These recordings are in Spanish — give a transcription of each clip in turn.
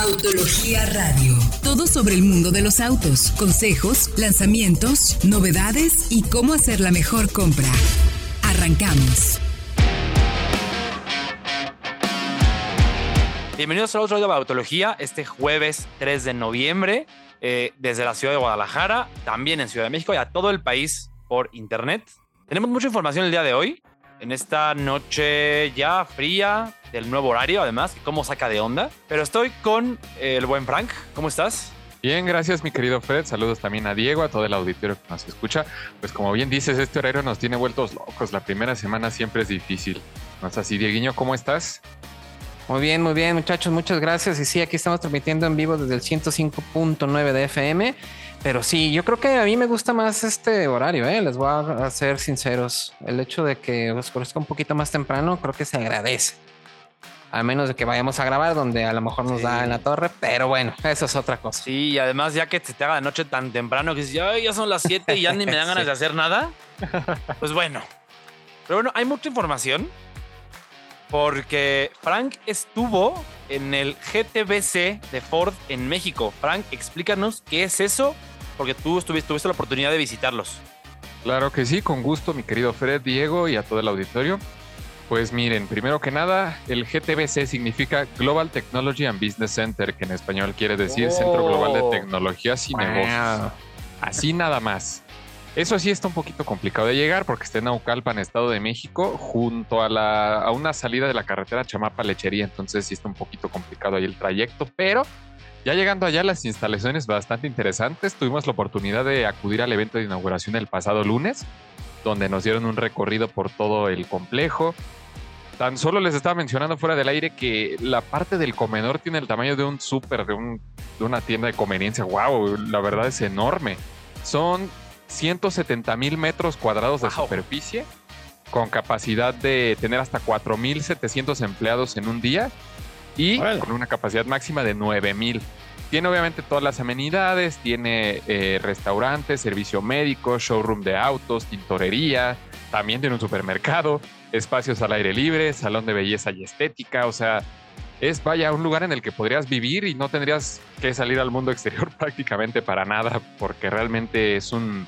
Autología Radio. Todo sobre el mundo de los autos, consejos, lanzamientos, novedades y cómo hacer la mejor compra. Arrancamos. Bienvenidos a otro de Autología, este jueves 3 de noviembre, eh, desde la ciudad de Guadalajara, también en Ciudad de México y a todo el país por internet. Tenemos mucha información el día de hoy, en esta noche ya fría del nuevo horario, además, cómo saca de onda. Pero estoy con el buen Frank. ¿Cómo estás? Bien, gracias mi querido Fred. Saludos también a Diego, a todo el auditorio que nos escucha. Pues como bien dices, este horario nos tiene vueltos locos. La primera semana siempre es difícil. ¿No es así, Dieguiño? ¿Cómo estás? Muy bien, muy bien, muchachos. Muchas gracias. Y sí, aquí estamos transmitiendo en vivo desde el 105.9 de FM. Pero sí, yo creo que a mí me gusta más este horario, ¿eh? les voy a ser sinceros. El hecho de que oscurezca un poquito más temprano, creo que se agradece. A menos de que vayamos a grabar donde a lo mejor nos da en la torre, pero bueno, eso es otra cosa. Sí, y además ya que se te haga de noche tan temprano que dices, ya son las 7 y ya ni me dan ganas de hacer nada, pues bueno. Pero bueno, hay mucha información porque Frank estuvo en el GTBC de Ford en México. Frank, explícanos qué es eso porque tú tuviste la oportunidad de visitarlos. Claro que sí, con gusto, mi querido Fred, Diego y a todo el auditorio. Pues miren, primero que nada, el GTBC significa Global Technology and Business Center, que en español quiere decir Centro Global de oh. Tecnologías y Negocios. Así nada más. Eso sí está un poquito complicado de llegar porque está en Naucalpan, Estado de México, junto a, la, a una salida de la carretera Chamapa Lechería. Entonces sí está un poquito complicado ahí el trayecto, pero ya llegando allá, las instalaciones bastante interesantes. Tuvimos la oportunidad de acudir al evento de inauguración el pasado lunes, donde nos dieron un recorrido por todo el complejo. Tan solo les estaba mencionando fuera del aire que la parte del comedor tiene el tamaño de un súper, de, un, de una tienda de conveniencia. ¡Wow! La verdad es enorme. Son 170 mil metros cuadrados de superficie, con capacidad de tener hasta 4.700 empleados en un día y con una capacidad máxima de 9000. Tiene obviamente todas las amenidades, tiene eh, restaurantes, servicio médico, showroom de autos, tintorería, también tiene un supermercado, espacios al aire libre, salón de belleza y estética, o sea, es vaya un lugar en el que podrías vivir y no tendrías que salir al mundo exterior prácticamente para nada, porque realmente es un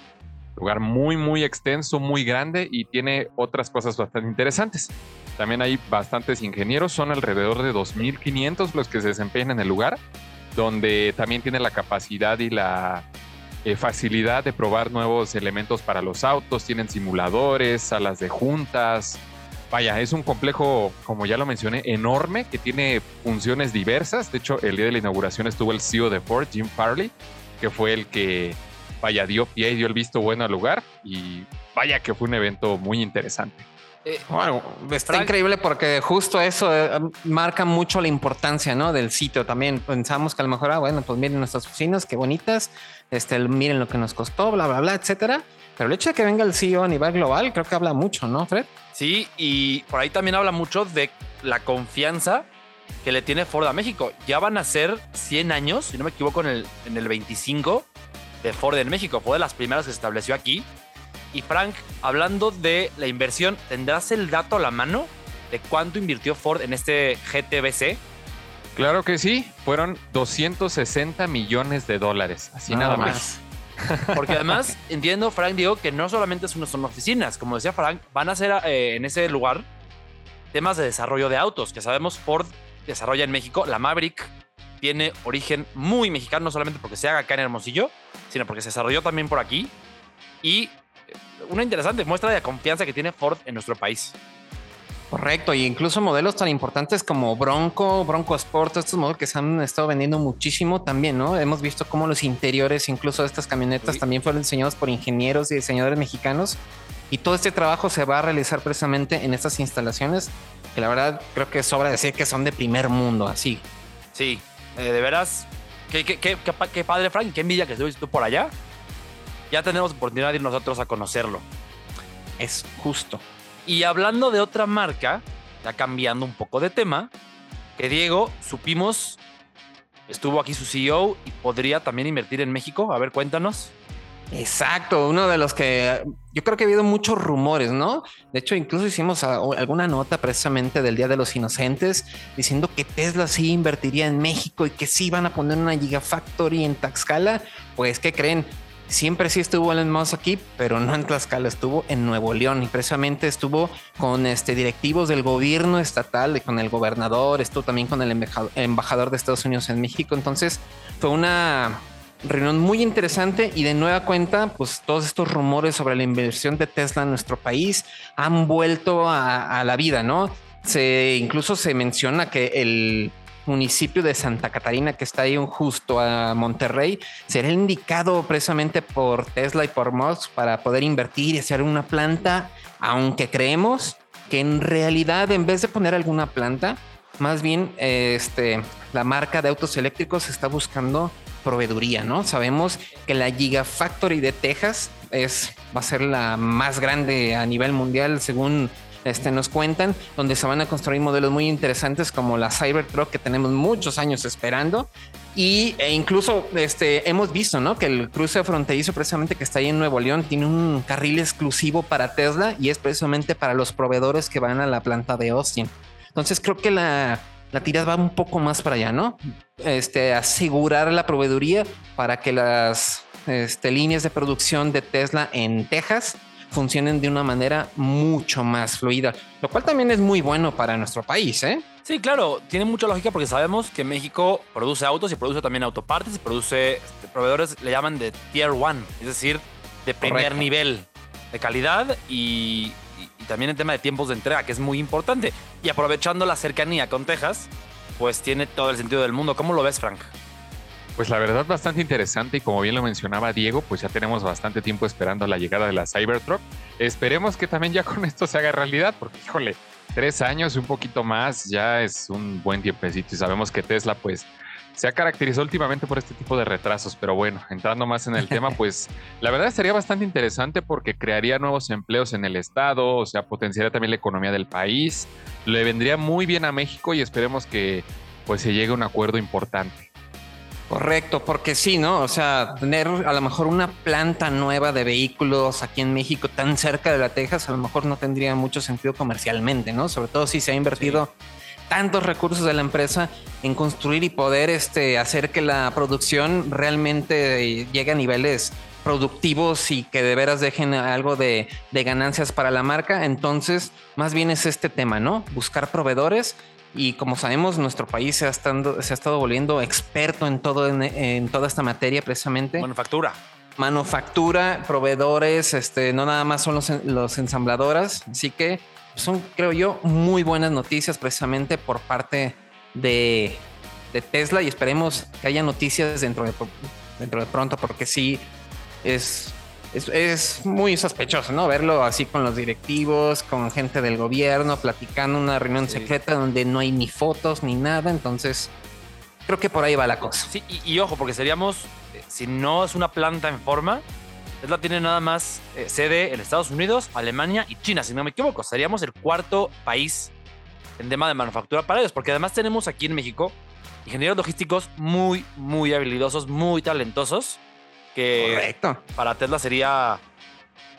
lugar muy, muy extenso, muy grande y tiene otras cosas bastante interesantes. También hay bastantes ingenieros, son alrededor de 2.500 los que se desempeñan en el lugar, donde también tiene la capacidad y la eh, facilidad de probar nuevos elementos para los autos, tienen simuladores, salas de juntas. Vaya, es un complejo, como ya lo mencioné, enorme, que tiene funciones diversas. De hecho, el día de la inauguración estuvo el CEO de Ford, Jim Farley, que fue el que, vaya, dio pie y dio el visto bueno al lugar. Y vaya que fue un evento muy interesante. Eh, bueno, está increíble porque justo eso eh, marca mucho la importancia ¿no? del sitio también. Pensamos que a lo mejor, ah, bueno, pues miren nuestras oficinas, qué bonitas, este, miren lo que nos costó, bla, bla, bla, etcétera. Pero el hecho de que venga el CEO a nivel global, creo que habla mucho, ¿no, Fred? Sí, y por ahí también habla mucho de la confianza que le tiene Ford a México. Ya van a ser 100 años, si no me equivoco, en el, en el 25 de Ford en México. Fue de las primeras que se estableció aquí. Y Frank, hablando de la inversión, ¿tendrás el dato a la mano de cuánto invirtió Ford en este GTBC? Claro que sí, fueron 260 millones de dólares, así nada, más. Porque además entiendo, Frank, digo que no solamente son oficinas, como decía Frank, van a ser eh, en ese lugar temas de desarrollo de autos, que sabemos Ford desarrolla en México. La Maverick tiene origen muy mexicano, no solamente porque se haga acá en Hermosillo, sino porque se desarrolló también por aquí. Y una interesante muestra de la confianza que tiene Ford en nuestro país. Correcto, y incluso modelos tan importantes como Bronco, Bronco Sport, estos modelos que se han estado vendiendo muchísimo también, ¿no? Hemos visto cómo los interiores, incluso de estas camionetas, también fueron diseñados por ingenieros y diseñadores mexicanos. Y todo este trabajo se va a realizar precisamente en estas instalaciones, que la verdad creo que sobra decir que son de primer mundo, así. Sí, eh, de veras, qué, qué, qué, qué, padre, Frank, qué envidia que estuviste tú por allá ya tenemos oportunidad de ir nosotros a conocerlo. Es justo. Y hablando de otra marca, ya cambiando un poco de tema, que Diego, supimos, estuvo aquí su CEO y podría también invertir en México. A ver, cuéntanos. Exacto, uno de los que yo creo que ha habido muchos rumores, ¿no? De hecho, incluso hicimos alguna nota precisamente del Día de los Inocentes diciendo que Tesla sí invertiría en México y que sí van a poner una Gigafactory en Taxcala. Pues, ¿qué creen? Siempre sí estuvo Elon Musk aquí, pero no en Tlaxcala, estuvo en Nuevo León y precisamente estuvo con este directivos del gobierno estatal, y con el gobernador, estuvo también con el embajador de Estados Unidos en México. Entonces, fue una reunión muy interesante y de nueva cuenta, pues todos estos rumores sobre la inversión de Tesla en nuestro país han vuelto a, la vida, ¿no? Se incluso se menciona que el municipio de Santa Catarina, que está ahí justo a Monterrey, será indicado precisamente por Tesla y por Musk para poder invertir y hacer una planta, aunque creemos que en realidad en vez de poner alguna planta, más bien este, la marca de autos eléctricos está buscando proveeduría, ¿no? Sabemos que la Gigafactory de Texas es, va a ser la más grande a nivel mundial según este, nos cuentan, donde se van a construir modelos muy interesantes como la Cybertruck que tenemos muchos años esperando. Y e incluso este, hemos visto ¿no? que el cruce fronterizo precisamente que está ahí en Nuevo León tiene un carril exclusivo para Tesla y es precisamente para los proveedores que van a la planta de Austin. Entonces creo que la, la tirada va un poco más para allá, ¿no? Este, asegurar la proveeduría para que las este, líneas de producción de Tesla en Texas funcionen de una manera mucho más fluida, lo cual también es muy bueno para nuestro país, ¿eh? Sí, claro, tiene mucha lógica porque sabemos que México produce autos y produce también autopartes y produce este, proveedores, le llaman de tier one, es decir, de primer nivel de calidad y y también el tema de tiempos de entrega, que es muy importante. Y aprovechando la cercanía con Texas, pues tiene todo el sentido del mundo. ¿Cómo lo ves, Frank? Pues la verdad bastante interesante y como bien lo mencionaba Diego, pues ya tenemos bastante tiempo esperando la llegada de la Cybertruck. Esperemos que también ya con esto se haga realidad, porque híjole, tres años un poquito más ya es un buen tiempecito y sabemos que Tesla pues se ha caracterizado últimamente por este tipo de retrasos, pero bueno, entrando más en el tema, pues la verdad sería bastante interesante porque crearía nuevos empleos en el estado, o sea, potenciaría también la economía del país, le vendría muy bien a México y esperemos que pues se llegue a un acuerdo importante. Correcto, porque sí, ¿no? O sea, tener a lo mejor una planta nueva de vehículos aquí en México tan cerca de la Texas, a lo mejor no tendría mucho sentido comercialmente, ¿no? Sobre todo si se ha invertido tantos recursos de la empresa en construir y poder este, hacer que la producción realmente llegue a niveles productivos y que de veras dejen algo de, ganancias para la marca. Entonces, más bien es este tema, ¿no? Buscar proveedores. Y como sabemos, nuestro país se ha, estado, se ha estado volviendo experto en, todo, en, toda esta materia precisamente. Manufactura manufactura, proveedores, este, no nada más son los, los ensambladoras. Así que son, creo yo, muy buenas noticias precisamente por parte de, Tesla y esperemos que haya noticias dentro de, dentro de pronto porque sí es, es, muy sospechoso, ¿no? Verlo así con los directivos, con gente del gobierno, platicando una reunión secreta donde no hay ni fotos ni nada, entonces creo que por ahí va la cosa. Sí, y ojo, porque seríamos, eh, si no es una planta en forma, Tesla tiene nada más eh, sede en Estados Unidos, Alemania y China, si no me equivoco. Seríamos el cuarto país en tema de manufactura para ellos, porque además tenemos aquí en México ingenieros logísticos muy, muy habilidosos, muy talentosos, que para Tesla sería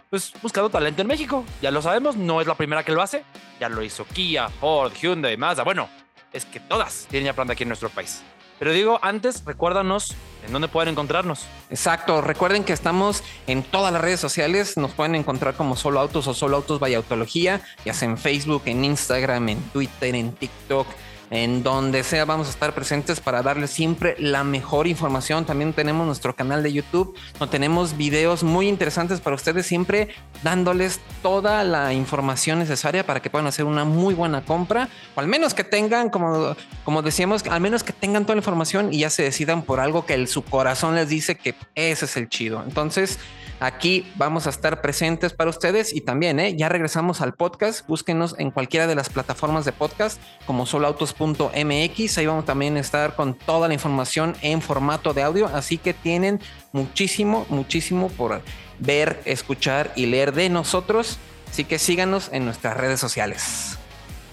pues buscando talento en México. Ya lo sabemos, no es la primera que lo hace. Ya lo hizo Kia, Ford, Hyundai, Mazda. Bueno, es que todas tienen ya planta aquí en nuestro país. Pero digo, antes, recuérdanos en dónde pueden encontrarnos. Exacto, recuerden que estamos en todas las redes sociales, nos pueden encontrar como Solo Autos o Solo Autos Vaya Autología, ya sea en Facebook, en Instagram, en Twitter, en TikTok en donde sea vamos a estar presentes para darles siempre la mejor información. También tenemos nuestro canal de YouTube, donde tenemos videos muy interesantes para ustedes, siempre dándoles toda la información necesaria para que puedan hacer una muy buena compra, o al menos que tengan, como, como decíamos, al menos que tengan toda la información y ya se decidan por algo que el, su corazón les dice que ese es el chido. Entonces, Aquí vamos a estar presentes para ustedes y también, ¿eh? ya regresamos al podcast. Búsquenos en cualquiera de las plataformas de podcast como soloautos.mx. Ahí vamos también a estar con toda la información en formato de audio. Así que tienen muchísimo, muchísimo por ver, escuchar y leer de nosotros. Así que síganos en nuestras redes sociales.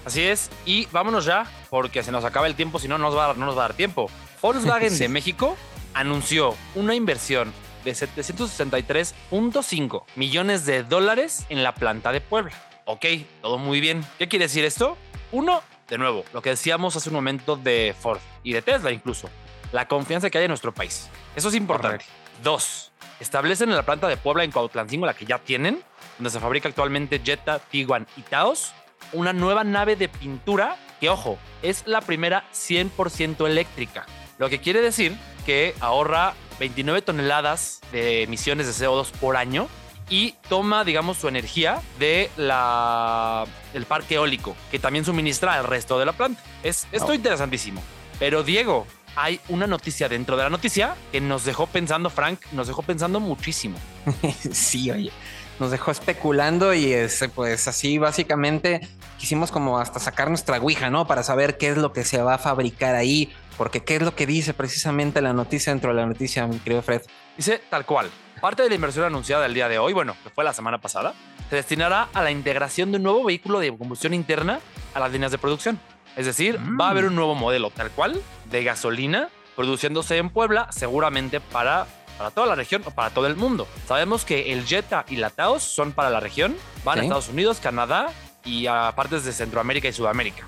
Así es, y vámonos ya, porque se nos acaba el tiempo, si no, nos va, no nos va a dar tiempo. Volkswagen de México anunció una inversión de 763.5 millones de dólares en la planta de Puebla. Ok, todo muy bien. ¿Qué quiere decir esto? Uno, de nuevo, lo que decíamos hace un momento de Ford y de Tesla incluso, la confianza que hay en nuestro país. Eso es importante. Dos, establecen en la planta de Puebla en Cuautlancingo, la que ya tienen, donde se fabrica actualmente Jetta, Tiguan y Taos, una nueva nave de pintura que, ojo, es la primera 100% eléctrica. Lo que quiere decir que ahorra 29 toneladas de emisiones de CO2 por año y toma, digamos, su energía de la, del parque eólico, que también suministra al resto de la planta. Es esto interesantísimo. Pero Diego, hay una noticia dentro de la noticia que nos dejó pensando, Frank, nos dejó pensando muchísimo. sí, oye, nos dejó especulando y este, pues así básicamente quisimos como hasta sacar nuestra ouija, ¿no? Para saber qué es lo que se va a fabricar ahí, porque qué es lo que dice precisamente la noticia dentro de la noticia, mi querido Fred. Dice tal cual. Parte de la inversión anunciada el día de hoy, bueno, que fue la semana pasada, se destinará a la integración de un nuevo vehículo de combustión interna a las líneas de producción. Es decir, va a haber un nuevo modelo tal cual de gasolina produciéndose en Puebla, seguramente para, para toda la región o para todo el mundo. Sabemos que el Jetta y la Taos son para la región, van a Sí. Estados Unidos, Canadá y a partes de Centroamérica y Sudamérica.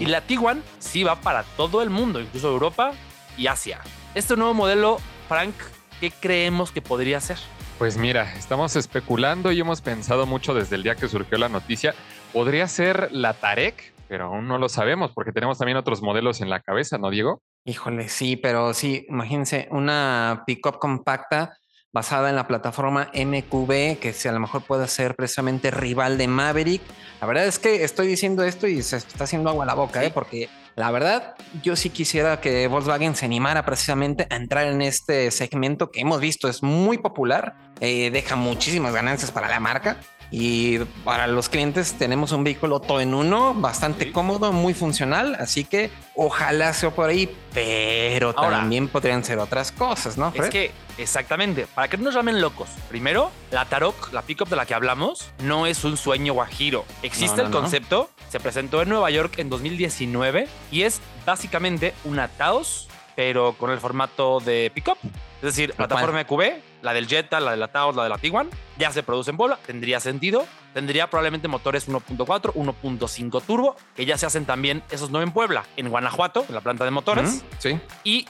Y la Tiguan sí va para todo el mundo, incluso Europa y Asia. Este nuevo modelo, Frank, ¿qué creemos que podría ser? Pues mira, estamos especulando y hemos pensado mucho desde el día que surgió la noticia. Podría ser la Tarek, pero aún no lo sabemos porque tenemos también otros modelos en la cabeza, ¿no, Diego? Híjole, sí, pero sí, imagínense una pickup compacta basada en la plataforma MQB, que si a lo mejor puede ser precisamente rival de Maverick. La verdad es que estoy diciendo esto y se está haciendo agua a la boca, Sí. ¿eh? porque la verdad yo sí quisiera que Volkswagen se animara precisamente a entrar en este segmento que hemos visto es muy popular, eh, deja muchísimas ganancias para la marca. Y para los clientes tenemos un vehículo todo en uno, bastante Sí. cómodo, muy funcional, así que ojalá sea por ahí, pero Ahora- también podrían ser otras cosas, ¿no? Es que, exactamente, para que no nos llamen locos. Primero, la Tarok, la pickup de la que hablamos, no es un sueño guajiro. Existe No, no, el no. concepto, se presentó en Nueva York en 2019 y es básicamente una Taos, pero con el formato de pickup. Es decir, plataforma QB, la del Jetta, la de la Taos, la de la Tiguan, ya se produce en Puebla, tendría sentido. Tendría probablemente motores 1.4, 1.5 turbo, que ya se hacen también, esos no en Puebla, en Guanajuato, en la planta de motores Ujú, Sí. y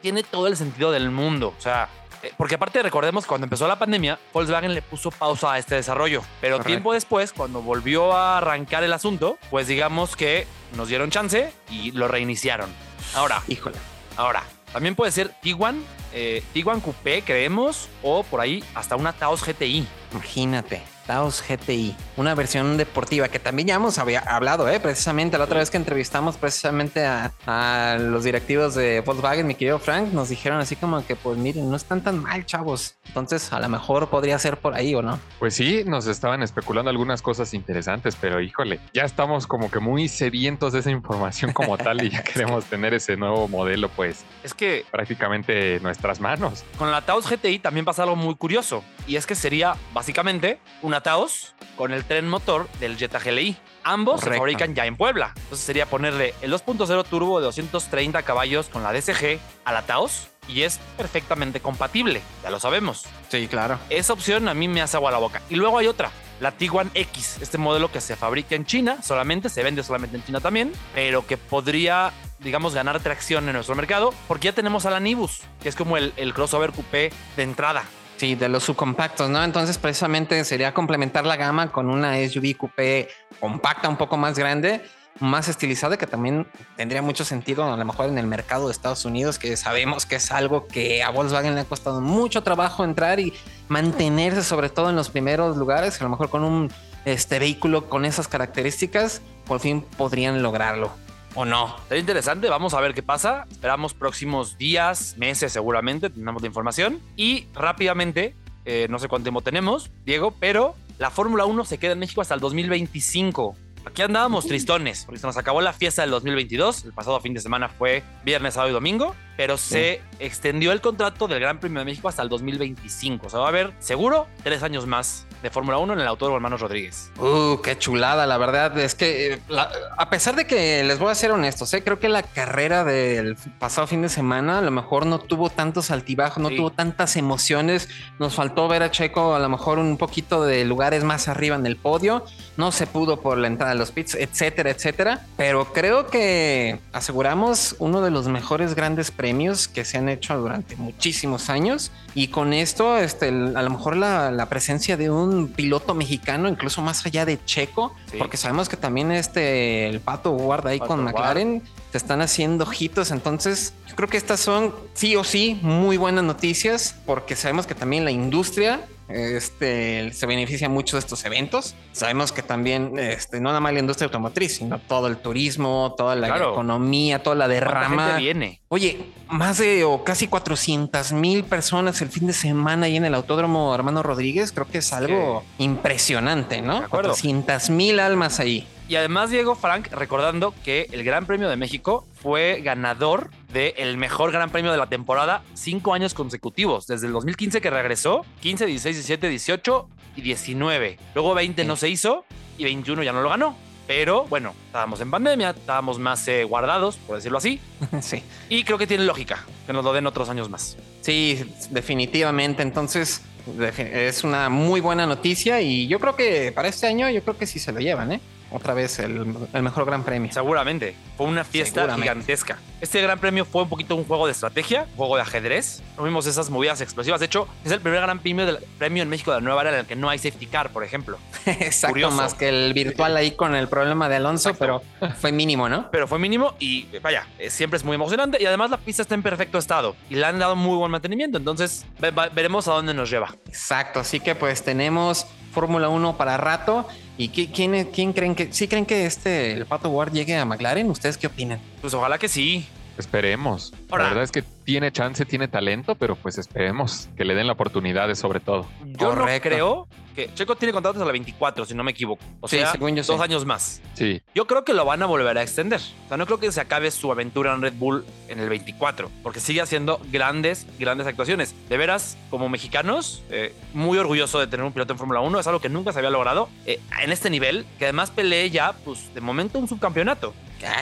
tiene todo el sentido del mundo. O sea, eh, porque aparte recordemos cuando empezó la pandemia, Volkswagen le puso pausa a este desarrollo. Pero Correcto. tiempo después, cuando volvió a arrancar el asunto, pues digamos que nos dieron chance y lo reiniciaron. Ahora, Híjole. Ahora, también puede ser Tiguan, eh, Tiguan Coupé, creemos, o por ahí hasta una Taos GTI. Imagínate, Taos GTI, una versión deportiva que también ya hemos había hablado, ¿eh? precisamente la otra vez que entrevistamos precisamente a, a los directivos de Volkswagen, mi querido Frank, nos dijeron así como que, pues miren, no están tan mal, chavos. Entonces, a lo mejor podría ser por ahí o no. Pues sí, nos estaban especulando algunas cosas interesantes, pero híjole, ya estamos como que muy sedientos de esa información como tal y ya queremos tener ese nuevo modelo, pues Es que prácticamente en nuestras manos. con la Taos GTI también pasa algo muy curioso. Y es que sería básicamente una Taos con el tren motor del Jetta GLI. Ambos se fabrican ya en Puebla. Entonces sería ponerle el 2.0 turbo de 230 caballos con la DSG a la Taos y es perfectamente compatible. Ya lo sabemos. Sí, claro. Esa opción a mí me hace agua la boca. Y luego hay otra, la Tiguan X, este modelo que se fabrica en China solamente, se vende solamente en China también, pero que podría, digamos, ganar tracción en nuestro mercado porque ya tenemos a la Nibus, que es como el, el crossover coupé de entrada. Sí, de los subcompactos, ¿no? Entonces, precisamente sería complementar la gama con una SUV coupé compacta, un poco más grande, más estilizada, que también tendría mucho sentido a lo mejor en el mercado de Estados Unidos, que sabemos que es algo que a Volkswagen le ha costado mucho trabajo entrar y mantenerse, sobre todo en los primeros lugares. A lo mejor con un este vehículo con esas características, por fin podrían lograrlo. ¿O no? Sería interesante, vamos a ver qué pasa. Esperamos próximos días, meses seguramente, tendremos la información. Y rápidamente, eh, no sé cuánto tiempo tenemos, Diego, pero la Fórmula 1 se queda en México hasta el 2025. Aquí andábamos tristones, porque se nos acabó la fiesta del 2022. El pasado fin de semana fue viernes, sábado y domingo. Pero se extendió el contrato del Gran Premio de México hasta el 2025. O sea, va a haber seguro tres años más de Fórmula 1 en el Autódromo Hermanos Rodríguez. Uh, qué chulada, la verdad es que eh, la- a pesar de que les voy a ser honestos, ¿eh? creo que la carrera del pasado fin de semana a lo mejor no tuvo tantos altibajos, no Sí. tuvo tantas emociones. Nos faltó ver a Checo a lo mejor un poquito de lugares más arriba en el podio. No se pudo por la entrada de los pits, etcétera, etcétera. Pero creo que aseguramos uno de los mejores grandes premios que se han hecho durante muchísimos años. Y con esto, este, el- a lo mejor la, la presencia de un piloto mexicano, incluso más allá de Checo, Sí. porque sabemos que también este, el Pato Ward ahí Pato con Ward. McLaren se están haciendo ojitos. Entonces, yo creo que estas son sí o sí muy buenas noticias, porque sabemos que también la industria este, se beneficia mucho de estos eventos. Sabemos que también, este, no nada más la industria automotriz, sino todo el turismo, toda la Claro. economía, toda la ¿Cuánta derrama. viene? Oye, más de o casi 400 mil personas el fin de semana ahí en el Autódromo Hermano Rodríguez. Creo que es algo impresionante, ¿no? De acuerdo. 400 mil almas ahí. Y además, Diego Frank, recordando que el Gran Premio de México fue ganador del mejor Gran Premio de la temporada cinco años consecutivos. Desde el 2015 que regresó, 15, 16, 17, 18 y 19. Luego 20 Sí. no se hizo y 21 ya no lo ganó. Pero bueno, estábamos en pandemia, estábamos más eh, guardados, por decirlo así. sí. Y creo que tiene lógica que nos lo den otros años más. Sí, definitivamente. Entonces, es una muy buena noticia y yo creo que para este año, yo creo que sí se lo llevan, ¿eh? Otra vez el, el mejor gran premio. Seguramente. Fue una fiesta gigantesca. Este gran premio fue un poquito un juego de estrategia, un juego de ajedrez. No vimos esas movidas explosivas. De hecho, es el primer gran premio, del, premio en México de la nueva era en el que no hay safety car, por ejemplo. Exacto, Curioso. más que el virtual ahí con el problema de Alonso, Exacto. pero fue mínimo, ¿no? Pero fue mínimo y vaya, eh, siempre es muy emocionante. Y además la pista está en perfecto estado y le han dado muy buen mantenimiento. Entonces ve- veremos a dónde nos lleva. Exacto, así que pues tenemos Fórmula 1 para rato. ¿Y qué- quién, quién creen que, sí creen que este, el Pato Ward llegue a McLaren? ¿Ustedes qué opinan? Pues ojalá que sí. Esperemos. Ahora- la verdad es que tiene chance, tiene talento, pero pues esperemos que le den la oportunidad de sobre todo. Yo no creo que Checo tiene contratos a la 24, si no me equivoco. O Sí, sea, según yo dos sí. años más. Sí, Yo creo que lo van a volver a extender. O sea, no creo que se acabe su aventura en Red Bull en el 24, porque sigue haciendo grandes, grandes actuaciones. De veras, como mexicanos, eh, muy orgulloso de tener un piloto en Fórmula 1. Es algo que nunca se había logrado eh, en este nivel, que además pelee ya, pues, de momento un subcampeonato.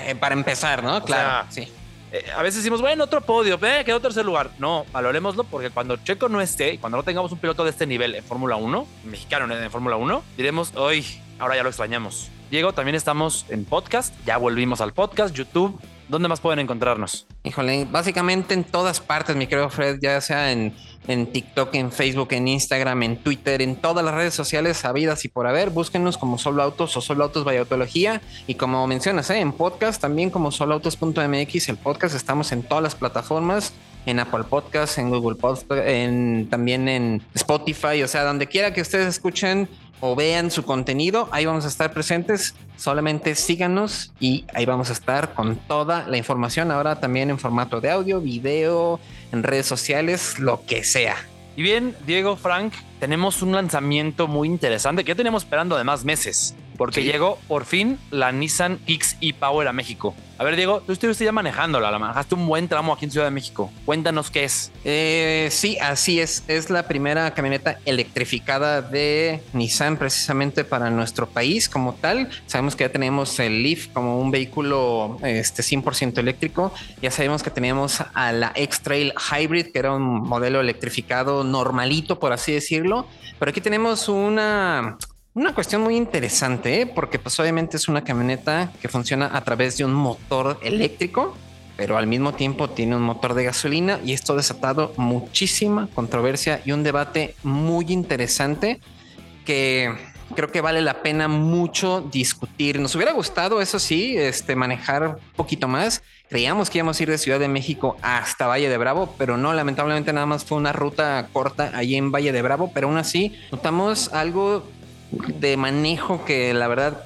Eh, para empezar, ¿no? Claro, sí. Eh, a veces decimos, bueno, otro podio, eh, quedó tercer lugar. No, valorémoslo porque cuando Checo no esté y cuando no tengamos un piloto de este nivel en Fórmula 1, mexicano en Fórmula 1, diremos, hoy, ahora ya lo extrañamos. Diego, también estamos en podcast, ya volvimos al podcast, YouTube. ¿Dónde más pueden encontrarnos? Híjole, básicamente en todas partes, mi querido Fred, ya sea en, en TikTok, en Facebook, en Instagram, en Twitter, en todas las redes sociales sabidas y por haber, búsquenos como Solo Autos o Solo Autos by Autología. Y como mencionas, ¿eh? en podcast también como soloautos.mx, el podcast, estamos en todas las plataformas. En Apple Podcast, en Google Podcast, en, también en Spotify, o sea, donde quiera que ustedes escuchen o vean su contenido, ahí vamos a estar presentes. Solamente síganos y ahí vamos a estar con toda la información. Ahora también en formato de audio, video, en redes sociales, lo que sea. Y bien, Diego, Frank, tenemos un lanzamiento muy interesante que ya teníamos esperando además meses, porque Sí. llegó por fin la Nissan Kicks e-Power a México. A ver, Diego, tú estuviste ya manejándola, la manejaste un buen tramo aquí en Ciudad de México. Cuéntanos qué es. Eh, sí, así es. Es la primera camioneta electrificada de Nissan precisamente para nuestro país como tal. Sabemos que ya tenemos el Leaf como un vehículo este, 100% eléctrico. Ya sabemos que teníamos a la X-Trail Hybrid, que era un modelo electrificado normalito, por así decirlo. Pero aquí tenemos una, una cuestión muy interesante, ¿eh? porque pues obviamente es una camioneta que funciona a través de un motor eléctrico pero al mismo tiempo tiene un motor de gasolina y esto ha desatado muchísima controversia y un debate muy interesante que creo que vale la pena mucho discutir. Nos hubiera gustado, eso sí, este, manejar un poquito más. Creíamos que íbamos a ir de Ciudad de México hasta Valle de Bravo, pero no, lamentablemente nada más fue una ruta corta allí en Valle de Bravo, pero aún así notamos algo de manejo que la verdad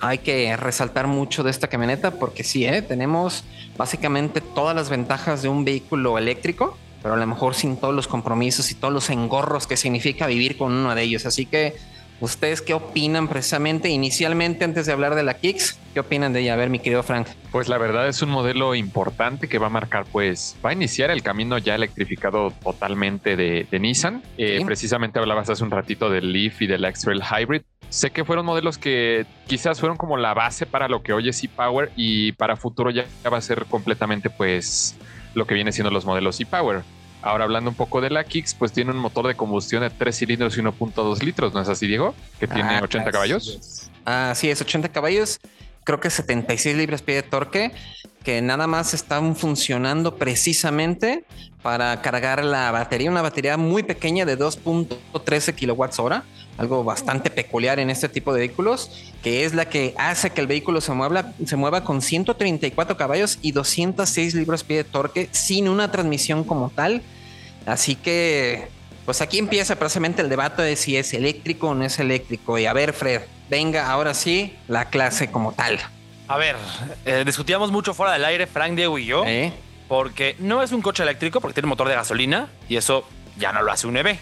hay que resaltar mucho de esta camioneta porque sí, ¿eh? tenemos básicamente todas las ventajas de un vehículo eléctrico, pero a lo mejor sin todos los compromisos y todos los engorros que significa vivir con uno de ellos. Así que ¿Ustedes qué opinan precisamente inicialmente antes de hablar de la Kicks? ¿Qué opinan de ella? A ver, mi querido Frank. Pues la verdad es un modelo importante que va a marcar, pues va a iniciar el camino ya electrificado totalmente de, Nissan. Eh, precisamente hablabas hace un ratito del Leaf y del X-Trail Hybrid. Sé que fueron modelos que quizás fueron como la base para lo que hoy es e-Power y para futuro ya va a ser completamente pues lo que viene siendo los modelos e-Power. Ahora hablando un poco de la Kicks, pues tiene un motor de combustión de 3 cilindros y 1.2 litros, ¿no es así, Diego? Que tiene 80 ah, caballos. Ah, sí, es 80 caballos, creo que 76 libras-pie de torque, que nada más están funcionando precisamente para cargar la batería, una batería muy pequeña de 2.13 kilowatts hora, algo bastante peculiar en este tipo de vehículos, que es la que hace que el vehículo se mueva, se mueva con 134 caballos y 206 libras-pie de torque sin una transmisión como tal. Así que, pues aquí empieza precisamente el debate de si es eléctrico o no es eléctrico. Y a ver, Fred, venga, ahora sí, la clase como tal. A ver, eh, discutíamos mucho fuera del aire, Frank, Diego y yo, porque no es un coche eléctrico porque tiene motor de gasolina y eso ya no lo hace un EV.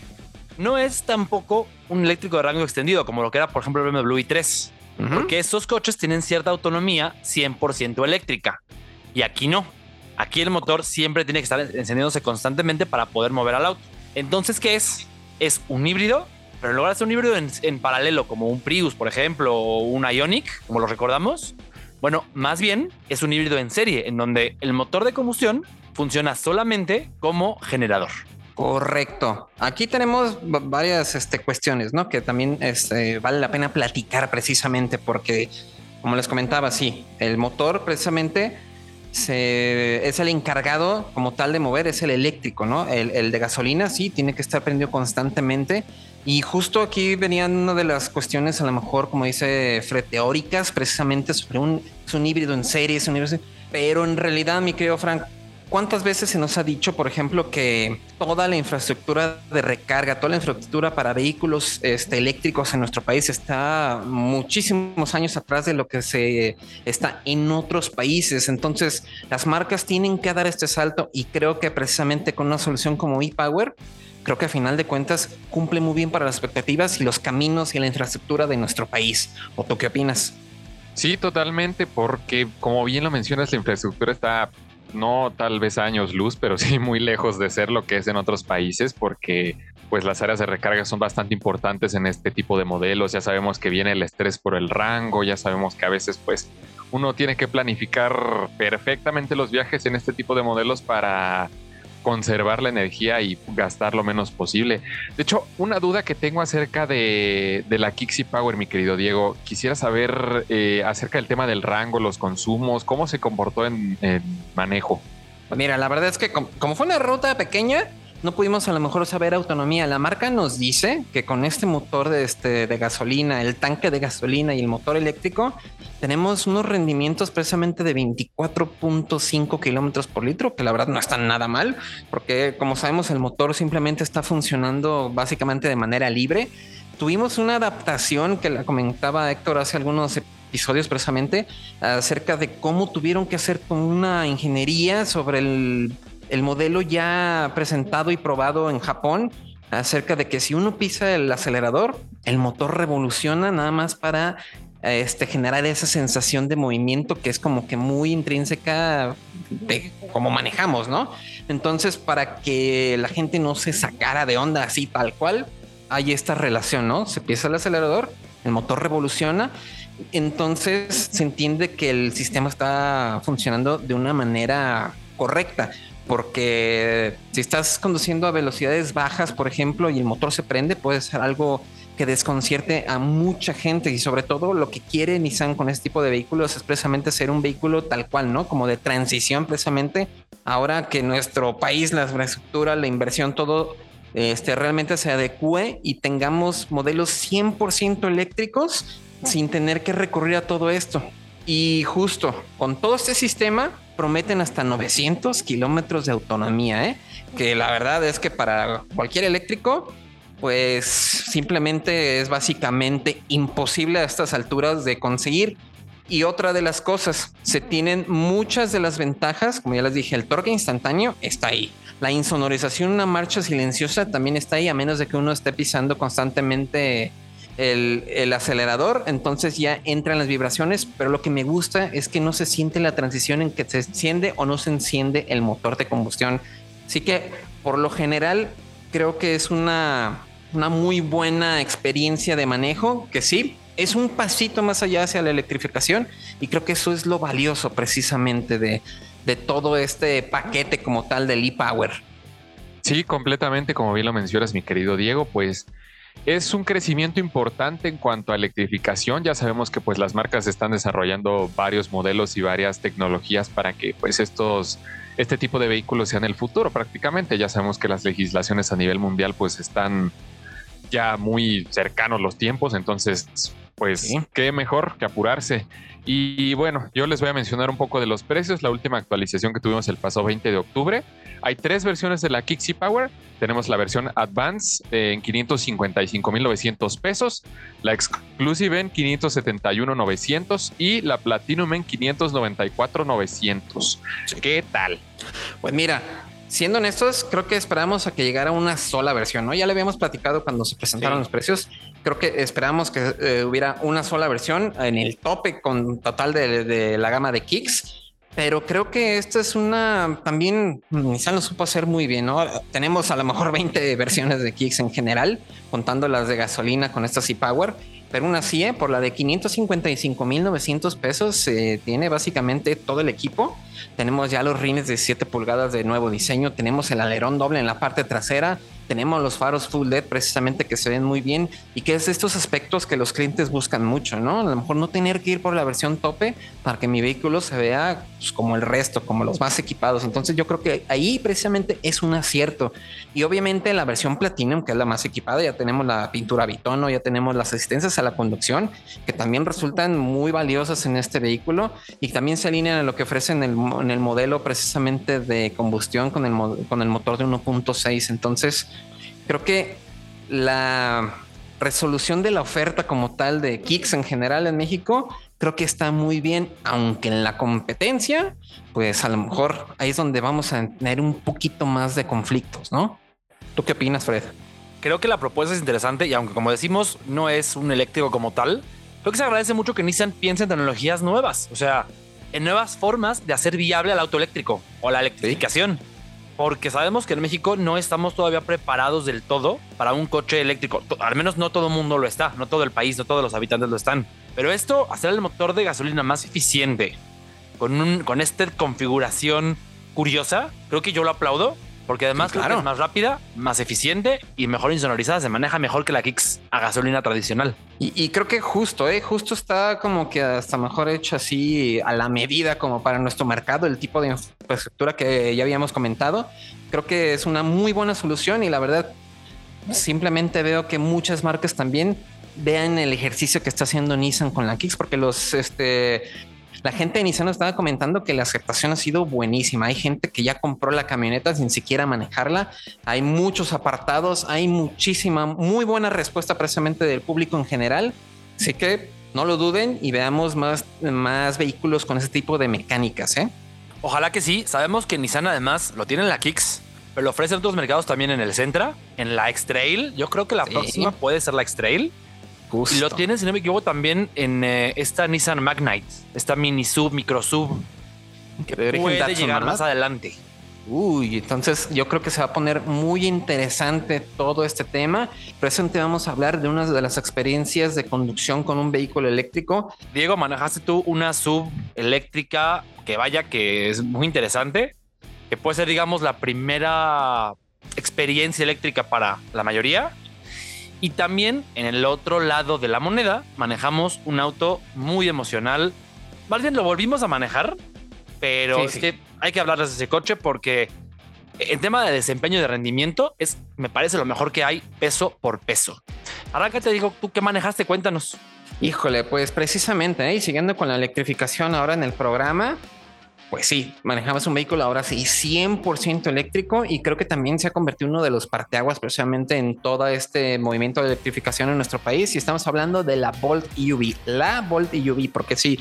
No es tampoco un eléctrico de rango extendido como lo que era, por ejemplo, el BMW i3, porque estos coches tienen cierta autonomía 100% eléctrica y aquí no. Aquí el motor siempre tiene que estar encendiéndose constantemente para poder mover al auto. Entonces, ¿qué es? Es un híbrido, pero en lugar de ser un híbrido en, paralelo, como un Prius, por ejemplo, o un Ionic, como lo recordamos, bueno, más bien es un híbrido en serie, en donde el motor de combustión funciona solamente como generador. Correcto. Aquí tenemos varias este, cuestiones, ¿no? Que también este, vale la pena platicar precisamente porque, como les comentaba, sí, el motor precisamente es el encargado como tal de mover, es el eléctrico, ¿no? El, de gasolina sí tiene que estar prendido constantemente. Y justo aquí venían una de las cuestiones, a lo mejor, como dice Fred, teóricas, precisamente sobre un, es un híbrido en serie, es un híbrido, pero en realidad, mi querido Frank, ¿Cuántas veces se nos ha dicho, por ejemplo, que toda la infraestructura de recarga, toda la infraestructura para vehículos este, eléctricos en nuestro país está muchísimos años atrás de lo que se está en otros países? Entonces, las marcas tienen que dar este salto y creo que precisamente con una solución como ePower, creo que a final de cuentas cumple muy bien para las expectativas y los caminos y la infraestructura de nuestro país. ¿O tú qué opinas? Sí, totalmente, porque como bien lo mencionas, la infraestructura está no tal vez años luz, pero sí muy lejos de ser lo que es en otros países, porque pues las áreas de recarga son bastante importantes en este tipo de modelos. Ya sabemos que viene el estrés por el rango, ya sabemos que a veces pues uno tiene que planificar perfectamente los viajes en este tipo de modelos para conservar la energía y gastar lo menos posible. De hecho, una duda que tengo acerca de, la Kixi Power, mi querido Diego, quisiera saber eh, acerca del tema del rango, los consumos, cómo se comportó en, manejo. Mira, la verdad es que como fue una ruta pequeña, no pudimos a lo mejor saber autonomía. La marca nos dice que con este motor de, este, de gasolina, el tanque de gasolina y el motor eléctrico, tenemos unos rendimientos precisamente de 24.5 kilómetros por litro, que la verdad no están nada mal, porque como sabemos el motor simplemente está funcionando básicamente de manera libre. Tuvimos una adaptación que la comentaba Héctor hace algunos episodios precisamente acerca de cómo tuvieron que hacer con una ingeniería sobre el el modelo ya presentado y probado en Japón acerca de que si uno pisa el acelerador, el motor revoluciona nada más para este, generar esa sensación de movimiento que es como que muy intrínseca de cómo manejamos, ¿no? Entonces, para que la gente no se sacara de onda así tal cual, hay esta relación, ¿no? Se pisa el acelerador, el motor revoluciona, entonces se entiende que el sistema está funcionando de una manera correcta porque si estás conduciendo a velocidades bajas, por ejemplo, y el motor se prende, puede ser algo que desconcierte a mucha gente y sobre todo lo que quiere Nissan con este tipo de vehículos es precisamente ser un vehículo tal cual, ¿no? Como de transición precisamente. Ahora que nuestro país, la infraestructura, la inversión, todo este, realmente se adecue y tengamos modelos 100% eléctricos sin tener que recurrir a todo esto. Y justo con todo este sistema, prometen hasta 900 kilómetros de autonomía, ¿eh? que la verdad es que para cualquier eléctrico, pues simplemente es básicamente imposible a estas alturas de conseguir. Y otra de las cosas, se tienen muchas de las ventajas, como ya les dije, el torque instantáneo está ahí. La insonorización, una marcha silenciosa también está ahí, a menos de que uno esté pisando constantemente el, acelerador, entonces ya entran las vibraciones, pero lo que me gusta es que no se siente la transición en que se enciende o no se enciende el motor de combustión. Así que por lo general creo que es una, una muy buena experiencia de manejo, que sí, es un pasito más allá hacia la electrificación y creo que eso es lo valioso precisamente de, de todo este paquete como tal del e-Power. Sí, completamente, como bien lo mencionas, mi querido Diego, pues es un crecimiento importante en cuanto a electrificación. Ya sabemos que pues las marcas están desarrollando varios modelos y varias tecnologías para que pues estos este tipo de vehículos sean el futuro prácticamente. Ya sabemos que las legislaciones a nivel mundial pues están ya muy cercanos los tiempos, entonces pues qué mejor que apurarse. Y bueno, yo les voy a mencionar un poco de los precios. La última actualización que tuvimos el pasado 20 de octubre. Hay tres versiones de la Kixi Power. Tenemos la versión Advance en 555.900 pesos, la Exclusive en 571.900 y la Platinum en 594.900. ¿Qué tal? Pues mira, siendo honestos, creo que esperamos a que llegara una sola versión, ¿no? Ya le habíamos platicado cuando se presentaron los precios. Creo que esperamos que eh, hubiera una sola versión en el tope con total de, la gama de kicks. Pero creo que esta es una también Nissan lo supo hacer muy bien, ¿no? Tenemos a lo mejor 20 versiones de kicks en general, contando las de gasolina con esta C-Power pero una así, ¿eh? por la de 555.900 pesos, se tiene básicamente todo el equipo. Tenemos ya los rines de 7 pulgadas de nuevo diseño, tenemos el alerón doble en la parte trasera, tenemos los faros full LED precisamente que se ven muy bien y que es estos aspectos que los clientes buscan mucho, ¿no? A lo mejor no tener que ir por la versión tope para que mi vehículo se vea pues, como el resto, como los más equipados. Entonces yo creo que ahí precisamente es un acierto. Y obviamente la versión Platinum, que es la más equipada, ya tenemos la pintura bitono, ya tenemos las asistencias a la conducción, que también resultan muy valiosas en este vehículo y también se alinean a lo que ofrecen en el, en el modelo precisamente de combustión con el, con el motor de 1.6. Entonces, creo que la resolución de la oferta como tal de Kicks en general en México, creo que está muy bien, aunque en la competencia, pues a lo mejor ahí es donde vamos a tener un poquito más de conflictos, ¿no? ¿Tú qué opinas, Fred? Creo que la propuesta es interesante y aunque como decimos no es un eléctrico como tal, creo que se agradece mucho que Nissan piense en tecnologías nuevas, o sea, en nuevas formas de hacer viable al auto eléctrico o la electrificación porque sabemos que en México no estamos todavía preparados del todo para un coche eléctrico. Al menos no todo el mundo lo está, no todo el país, no todos los habitantes lo están. Pero esto, hacer el motor de gasolina más eficiente, con, un, con esta configuración curiosa, creo que yo lo aplaudo porque además claro. es más rápida, más eficiente y mejor insonorizada. Se maneja mejor que la Kicks a gasolina tradicional. Y, creo que justo, ¿eh? justo está como que hasta mejor hecho así a la medida como para nuestro mercado, el tipo de infraestructura que ya habíamos comentado. Creo que es una muy buena solución y la verdad simplemente veo que muchas marcas también vean el ejercicio que está haciendo Nissan con la Kicks porque los este la gente de Nissan estaba comentando que la aceptación ha sido buenísima. Hay gente que ya compró la camioneta sin siquiera manejarla. Hay muchos apartados, hay muchísima, muy buena respuesta precisamente del público en general. Así que no lo duden y veamos más, más vehículos con ese tipo de mecánicas. ¿eh? Ojalá que sí. Sabemos que Nissan además lo tiene en la Kicks, pero lo ofrece en otros mercados también en el Centra, en la X-Trail. Yo creo que la próxima puede ser la X-Trail. Y lo tienes, si no me equivoco, también en eh, esta Nissan Magnite, esta mini sub, micro sub, que puede llegar más adelante. Uy, entonces yo creo que se va a poner muy interesante todo este tema. Presente vamos a hablar de una de las experiencias de conducción con un vehículo eléctrico. Diego, manejaste tú una sub eléctrica que vaya que es muy interesante, que puede ser, digamos, la primera experiencia eléctrica para la mayoría y también en el otro lado de la moneda manejamos un auto muy emocional. Más bien lo volvimos a manejar, pero es que hay que hablarles de ese coche porque en tema de desempeño y de rendimiento es, me parece lo mejor que hay peso por peso. Ahora que te digo, tú qué manejaste, cuéntanos. Híjole, pues precisamente, ¿eh? y siguiendo con la electrificación ahora en el programa, pues sí, manejamos un vehículo ahora sí 100% eléctrico y creo que también se ha convertido uno de los parteaguas precisamente en todo este movimiento de electrificación en nuestro país y estamos hablando de la Bolt EUV, la Bolt EUV, porque sí,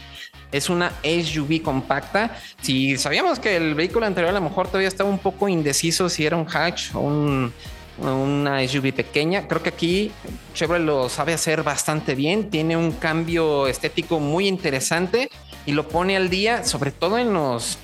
es una SUV compacta. Si sabíamos que el vehículo anterior a lo mejor todavía estaba un poco indeciso si era un hatch o un una SUV pequeña. Creo que aquí Chevrolet lo sabe hacer bastante bien. Tiene un cambio estético muy interesante y lo pone al día, sobre todo en los,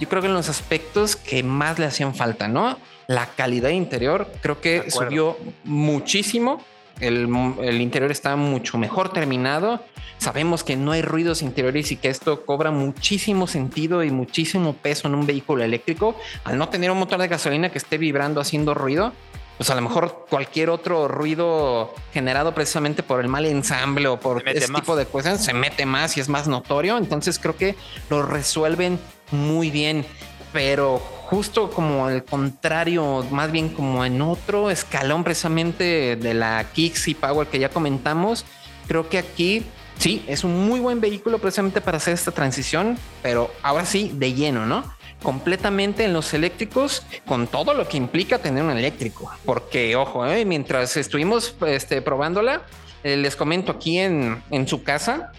yo creo que en los aspectos que más le hacían falta, ¿no? La calidad interior creo que subió muchísimo. El, el, interior está mucho mejor terminado. Sabemos que no hay ruidos interiores y que esto cobra muchísimo sentido y muchísimo peso en un vehículo eléctrico. Al no tener un motor de gasolina que esté vibrando haciendo ruido, pues a lo mejor cualquier otro ruido generado precisamente por el mal ensamble o por este tipo de cosas se mete más y es más notorio. Entonces creo que lo resuelven muy bien, pero justo como el contrario, más bien como en otro escalón precisamente de la Kicks y Power que ya comentamos, creo que aquí sí es un muy buen vehículo precisamente para hacer esta transición, pero ahora sí de lleno, ¿no? Completamente en los eléctricos con todo lo que implica tener un eléctrico. Porque, ojo, eh, mientras estuvimos este, probándola, eh, les comento aquí en, su casa,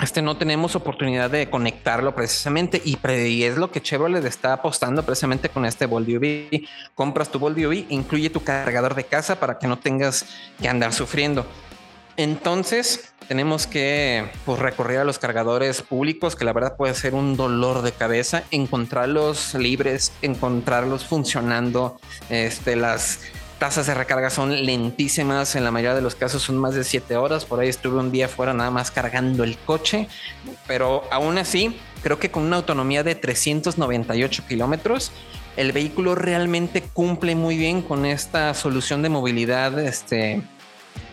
este no tenemos oportunidad de conectarlo precisamente y, es lo que Chevrolet está apostando precisamente con este Bolt UV. Compras tu Bolt UV, incluye tu cargador de casa para que no tengas que andar sufriendo. Entonces, tenemos que pues, recurrir a los cargadores públicos, que la verdad puede ser un dolor de cabeza, encontrarlos libres, encontrarlos funcionando. Este, las tasas de recarga son lentísimas, en la mayoría de los casos son más de 7 horas. Por ahí estuve un día fuera nada más cargando el coche, pero aún así, creo que con una autonomía de 398 kilómetros, el vehículo realmente cumple muy bien con esta solución de movilidad este,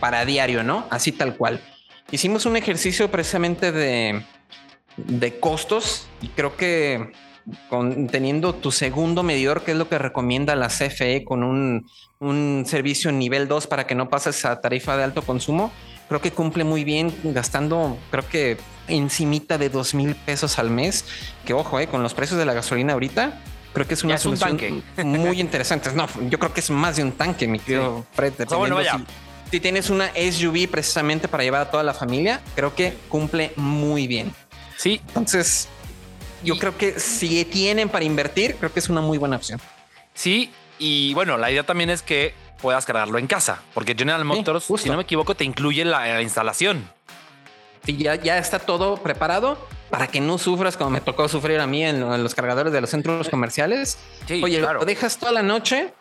para diario, ¿no? Así tal cual. Hicimos un ejercicio precisamente de, de costos y creo que con, teniendo tu segundo medidor, que es lo que recomienda la CFE con un, un servicio nivel 2 para que no pases a tarifa de alto consumo, creo que cumple muy bien gastando, creo que encimita de dos mil pesos al mes, que ojo, eh, con los precios de la gasolina ahorita, creo que es una solución muy interesante. No, yo creo que es más de un tanque, mi querido Fred. bueno, vaya si tienes una SUV precisamente para llevar a toda la familia, creo que cumple muy bien. Sí. Entonces, yo creo que si tienen para invertir, creo que es una muy buena opción. Sí, y bueno, la idea también es que puedas cargarlo en casa, porque General Motors, si no me equivoco, te incluye la, instalación. Sí, ya, ya está todo preparado para que no sufras como me tocó sufrir a mí en, los cargadores de los centros comerciales. Oye, lo dejas toda la noche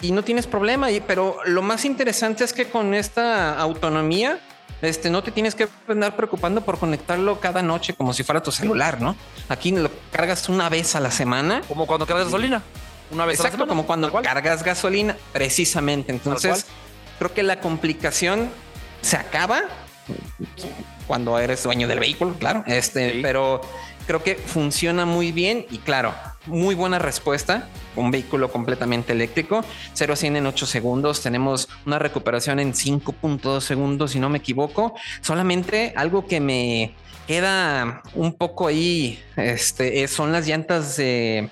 y no tienes problema. Pero lo más interesante es que con esta autonomía, este, no te tienes que andar preocupando por conectarlo cada noche como si fuera tu celular, ¿no? Aquí lo cargas una vez a la semana. Como cuando cargas gasolina. Una vez Exacto, como cuando cargas gasolina, precisamente. Entonces, creo que la complicación se acaba cuando eres dueño del vehículo, claro. Este, pero creo que funciona muy bien y claro, muy buena respuesta. Un vehículo completamente eléctrico, 0 a 100 en 8 segundos. Tenemos una recuperación en 5.2 segundos, si no me equivoco. Solamente algo que me queda un poco ahí este, son las llantas de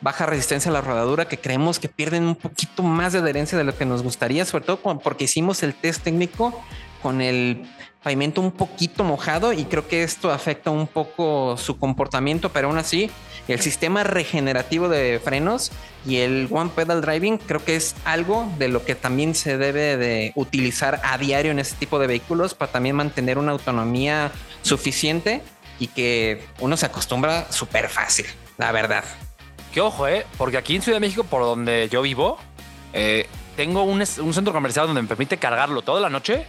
baja resistencia a la rodadura que creemos que pierden un poquito más de adherencia de lo que nos gustaría, sobre todo porque hicimos el test técnico con el pavimento un poquito mojado y creo que esto afecta un poco su comportamiento, pero aún así el sistema regenerativo de frenos y el One Pedal Driving creo que es algo de lo que también se debe de utilizar a diario en este tipo de vehículos para también mantener una autonomía suficiente y que uno se acostumbra súper fácil, la verdad. Que ojo, eh, porque aquí en Ciudad de México, por donde yo vivo, eh, tengo un, un centro comercial donde me permite cargarlo toda la noche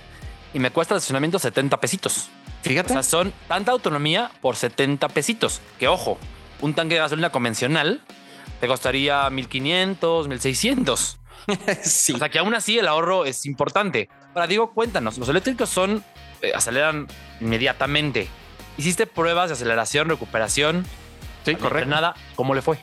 y me cuesta el estacionamiento 70 pesitos. Fíjate. O sea, son tanta autonomía por 70 pesitos. Que ojo, un tanque de gasolina convencional te costaría 1500, 1600. sí. O sea que aún así el ahorro es importante. Ahora digo, cuéntanos, los eléctricos son, eh, aceleran inmediatamente. ¿Hiciste pruebas de aceleración, recuperación? Sí, correcto. Nada, ¿cómo le fue?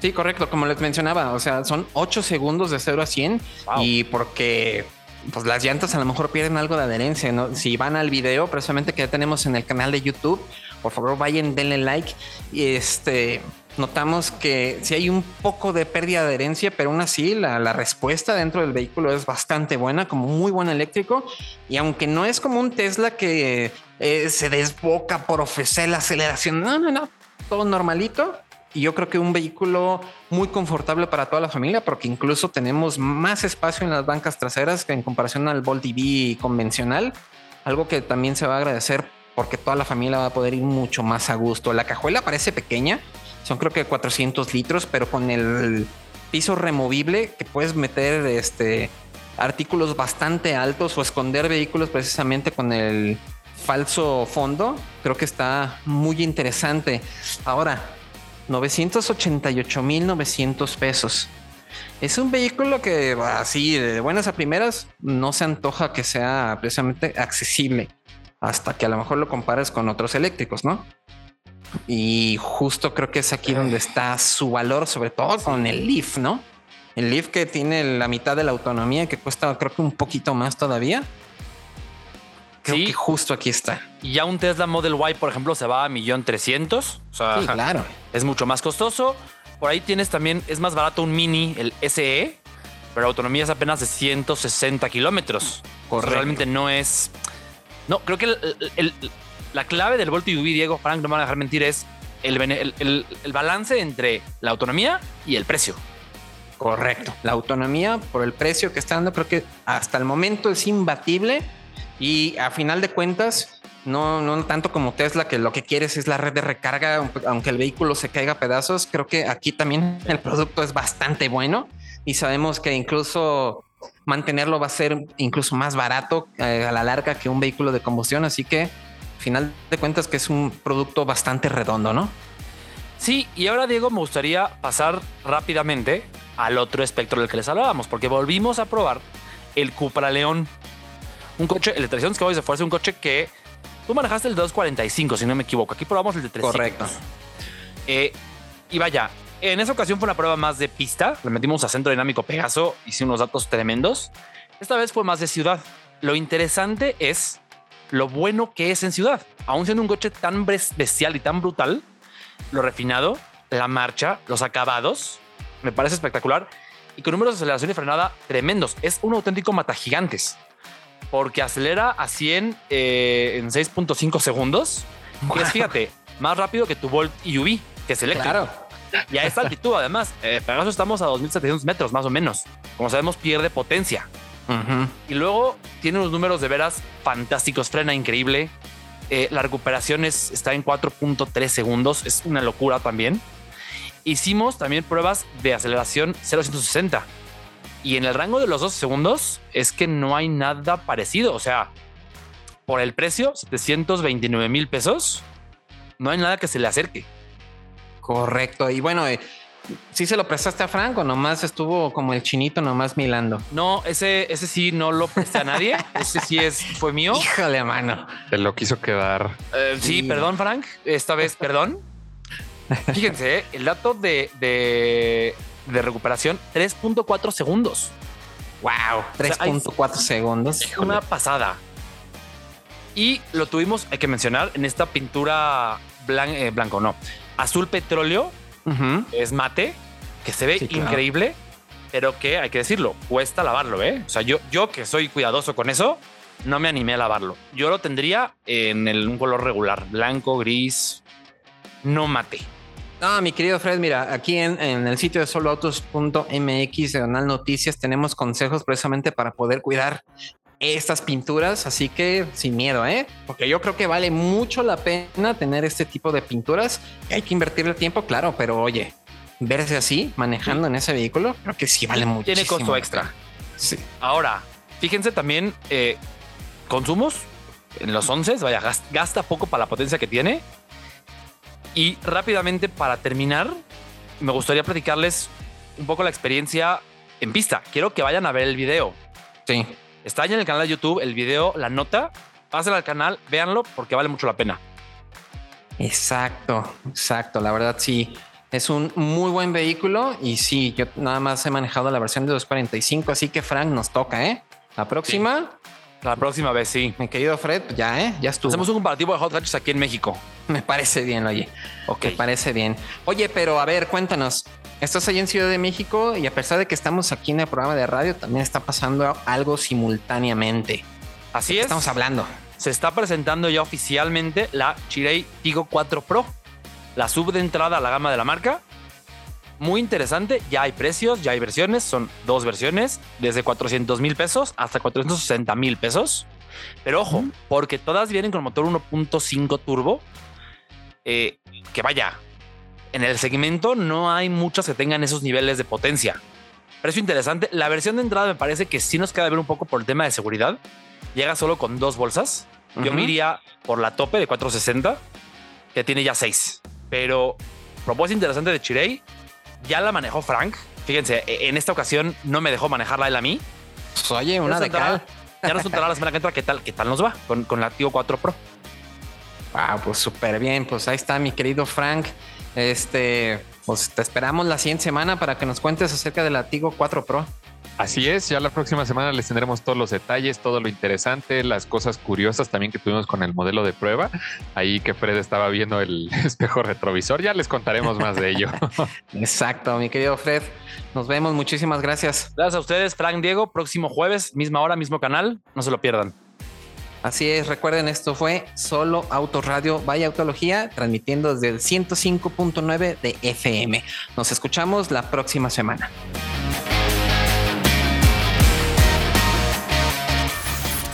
Sí, correcto, como les mencionaba, o sea, son 8 segundos de 0 a 100 y porque pues las llantas a lo mejor pierden algo de adherencia, ¿no? Si van al video, precisamente que ya tenemos en el canal de YouTube, por favor vayan, denle like y este notamos que si hay un poco de pérdida de adherencia, pero aún así la, la, respuesta dentro del vehículo es bastante buena, como muy buen eléctrico. Y aunque no es como un Tesla que eh, se desboca por ofrecer la aceleración, no, no, no, todo normalito. Y yo creo que un vehículo muy confortable para toda la familia, porque incluso tenemos más espacio en las bancas traseras que en comparación al Volt EV convencional, algo que también se va a agradecer porque toda la familia va a poder ir mucho más a gusto. La cajuela parece pequeña, son creo que 400 litros, pero con el piso removible que puedes meter este artículos bastante altos o esconder vehículos precisamente con el falso fondo, creo que está muy interesante. Ahora, 988.900 pesos. Es un vehículo que así de buenas a primeras no se antoja que sea precisamente accesible hasta que a lo mejor lo compares con otros eléctricos, ¿no? Y justo creo que es aquí donde está su valor, sobre todo con el Leaf, ¿no? El Leaf que tiene la mitad de la autonomía, que cuesta creo que un poquito más todavía. Creo que justo aquí está. Y ya un Tesla Model Y, por ejemplo, se va a millón trescientos. O sea, sí, claro. Es mucho más costoso. Por ahí tienes también, es más barato un Mini, el SE, pero la autonomía es apenas de 160 kilómetros. realmente no es. No, creo que la clave del Volt UV, Diego, Frank, no me van a dejar mentir, es el, el balance entre la autonomía y el precio. Correcto. La autonomía por el precio que está dando, creo que hasta el momento es imbatible y a final de cuentas, no, no tanto como Tesla, que lo que quieres es la red de recarga, aunque el vehículo se caiga a pedazos. Creo que aquí también el producto es bastante bueno y sabemos que incluso mantenerlo va a ser incluso más barato eh, a la larga que un vehículo de combustión. Así que, final de cuentas, que es un producto bastante redondo, ¿no? Sí, y ahora Diego me gustaría pasar rápidamente al otro espectro del que les hablábamos, porque volvimos a probar el Cupra León. Un coche, el de 300 caballos de fuerza, un coche que tú manejaste el 245, si no me equivoco. Aquí probamos el de 300. Correcto. Eh, y vaya, en esa ocasión fue una prueba más de pista. Le metimos a centro dinámico Pegaso, hice unos datos tremendos. Esta vez fue más de ciudad. Lo interesante es lo bueno que es en ciudad. Aún siendo un coche tan bestial y tan brutal, lo refinado, la marcha, los acabados, me parece espectacular y con números de aceleración y frenada tremendos. Es un auténtico mata gigantes porque acelera a 100 eh, en 6.5 segundos. Y es, fíjate, más rápido que tu Volt EUV, que es eléctrico. Claro. Y a esta altitud, además, eh, Pegaso estamos a 2700 metros más o menos. Como sabemos, pierde potencia. Y luego tiene unos números de veras fantásticos, frena increíble. Eh, la recuperación es, está en 4.3 segundos, es una locura también. Hicimos también pruebas de aceleración 0 160 y en el rango de los 12 segundos es que no hay nada parecido. O sea, por el precio, 729 mil pesos, no hay nada que se le acerque. Correcto. Y bueno, eh, ¿sí se lo prestaste a Franco? Nomás estuvo como el chinito, nomás milando. No, ese, ese sí no lo presté a nadie. ese sí es, fue mío. Híjole, mano. Te lo quiso quedar. Eh, sí, perdón, Frank. Esta vez, perdón. Fíjense, ¿eh? el dato de, de, recuperación, 3.4 segundos. Wow, 3.4 segundos. Una pasada. Y lo tuvimos, hay que mencionar, en esta pintura eh, blanco, no, azul petróleo, es mate, que se ve increíble, pero que hay que decirlo, cuesta lavarlo, ¿eh? O sea, yo, yo que soy cuidadoso con eso, no me animé a lavarlo. Yo lo tendría en un color regular, blanco, gris, no mate. No, mi querido Fred, mira, aquí en, el sitio de soloautos.mx de Donal Noticias tenemos consejos precisamente para poder cuidar estas pinturas, así que sin miedo, ¿eh? Porque yo creo que vale mucho la pena tener este tipo de pinturas. Hay que invertir el tiempo, claro, pero oye, verse así, manejando en ese vehículo, creo que sí vale mucho. Tiene costo extra. Sí. Ahora, fíjense también, eh, consumos en los 11, vaya, gasta poco para la potencia que tiene y rápidamente, para terminar, me gustaría platicarles un poco la experiencia en pista. Quiero que vayan a ver el video. Sí. Está en el canal de YouTube el video, la nota. Pásenla al canal, véanlo porque vale mucho la pena. Exacto, exacto. La verdad, sí. Es un muy buen vehículo y sí, yo nada más he manejado la versión de 245, así que Frank nos toca, ¿eh? La próxima. La próxima vez, sí. Mi querido Fred, ya, ¿eh? Ya estuvo. Hacemos un comparativo de hot hatches aquí en México. Me parece bien, oye. Ok. Me parece bien. Oye, pero a ver, cuéntanos. Estás allí en Ciudad de México y a pesar de que estamos aquí en el programa de radio, también está pasando algo simultáneamente. Así es. Estamos hablando. Se está presentando ya oficialmente la Chirei Tigo 4 Pro. la sub de entrada a la gama de la marca. Muy interesante, ya hay precios, ya hay versiones, son dos versiones, desde 400 mil pesos hasta 460 mil pesos. Pero ojo, porque todas vienen con motor 1.5 turbo, eh, que vaya, en el segmento no hay muchas que tengan esos niveles de potencia. Precio interesante. La versión de entrada me parece que sí nos queda ver un poco por el tema de seguridad. Llega solo con dos bolsas. Yo me iría por la tope de 460, que tiene ya seis. Pero propuesta interesante de Chirey. Ya la manejó Frank. Fíjense, e-, en esta ocasión no me dejó manejarla él a mí. Pues, oye, una de cal. Ya nos contará la semana que entra qué tal, qué tal nos va con, con la Tigo 4 Pro. Wow, pues súper bien. Pues ahí está mi querido Frank. Este, pues te esperamos la siguiente semana para que nos cuentes acerca de la Tigo 4 Pro. Así es, ya la próxima semana les tendremos todos los detalles, todo lo interesante, las cosas curiosas también que tuvimos con el modelo de prueba. Ahí que Fred estaba viendo el espejo retrovisor, ya les contaremos más de ello. Exacto, mi querido Fred. Nos vemos, muchísimas gracias. Gracias a ustedes, Frank Diego. Próximo jueves, misma hora, mismo canal. No se lo pierdan. Así es, recuerden, esto fue solo Autoradio Vaya Autología, transmitiendo desde el 105.9 de FM. Nos escuchamos la próxima semana.